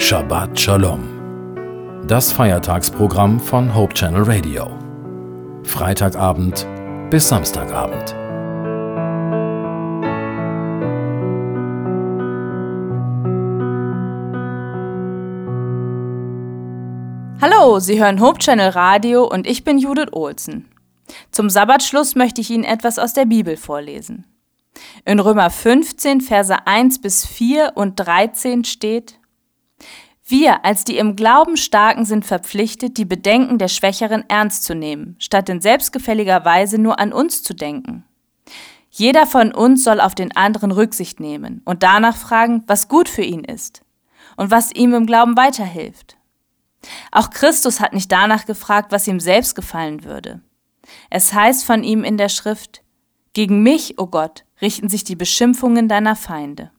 Shabbat Shalom. Das Feiertagsprogramm von Hope Channel Radio. Freitagabend bis Samstagabend. Hallo, Sie hören Hope Channel Radio und ich bin Judith Olsen. Zum Sabbatschluss möchte ich Ihnen etwas aus der Bibel vorlesen. In Römer 15, Verse 1 bis 4 und 13 steht, wir als die im Glauben Starken sind verpflichtet, die Bedenken der Schwächeren ernst zu nehmen, statt in selbstgefälliger Weise nur an uns zu denken. Jeder von uns soll auf den anderen Rücksicht nehmen und danach fragen, was gut für ihn ist und was ihm im Glauben weiterhilft. Auch Christus hat nicht danach gefragt, was ihm selbst gefallen würde. Es heißt von ihm in der Schrift, Gegen mich, o oh Gott, richten sich die Beschimpfungen deiner Feinde.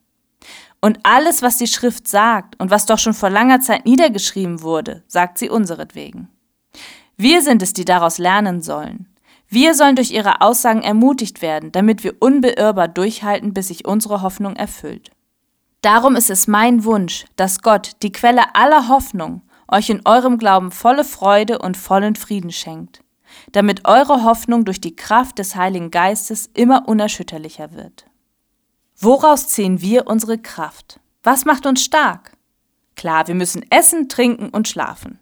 Und alles, was die Schrift sagt und was doch schon vor langer Zeit niedergeschrieben wurde, sagt sie unseretwegen. Wir sind es, die daraus lernen sollen. Wir sollen durch ihre Aussagen ermutigt werden, damit wir unbeirrbar durchhalten, bis sich unsere Hoffnung erfüllt. Darum ist es mein Wunsch, dass Gott, die Quelle aller Hoffnung, euch in eurem Glauben volle Freude und vollen Frieden schenkt, damit eure Hoffnung durch die Kraft des Heiligen Geistes immer unerschütterlicher wird. Woraus ziehen wir unsere Kraft? Was macht uns stark? Klar, wir müssen essen, trinken und schlafen.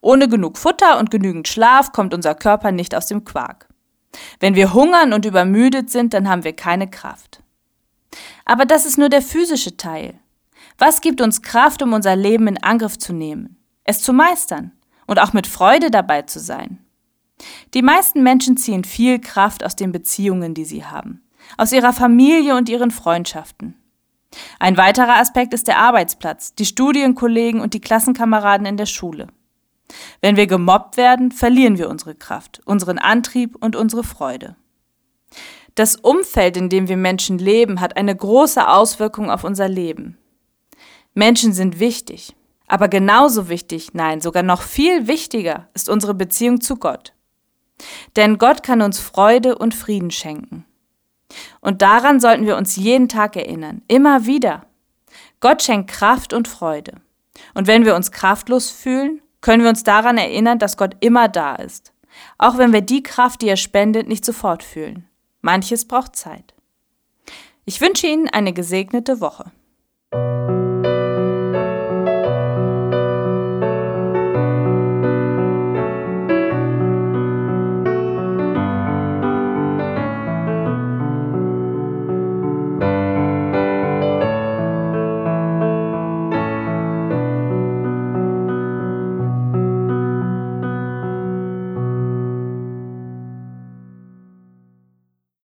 Ohne genug Futter und genügend Schlaf kommt unser Körper nicht aus dem Quark. Wenn wir hungern und übermüdet sind, dann haben wir keine Kraft. Aber das ist nur der physische Teil. Was gibt uns Kraft, um unser Leben in Angriff zu nehmen, es zu meistern und auch mit Freude dabei zu sein? Die meisten Menschen ziehen viel Kraft aus den Beziehungen, die sie haben aus ihrer Familie und ihren Freundschaften. Ein weiterer Aspekt ist der Arbeitsplatz, die Studienkollegen und die Klassenkameraden in der Schule. Wenn wir gemobbt werden, verlieren wir unsere Kraft, unseren Antrieb und unsere Freude. Das Umfeld, in dem wir Menschen leben, hat eine große Auswirkung auf unser Leben. Menschen sind wichtig, aber genauso wichtig, nein, sogar noch viel wichtiger ist unsere Beziehung zu Gott. Denn Gott kann uns Freude und Frieden schenken. Und daran sollten wir uns jeden Tag erinnern, immer wieder. Gott schenkt Kraft und Freude. Und wenn wir uns kraftlos fühlen, können wir uns daran erinnern, dass Gott immer da ist. Auch wenn wir die Kraft, die er spendet, nicht sofort fühlen. Manches braucht Zeit. Ich wünsche Ihnen eine gesegnete Woche.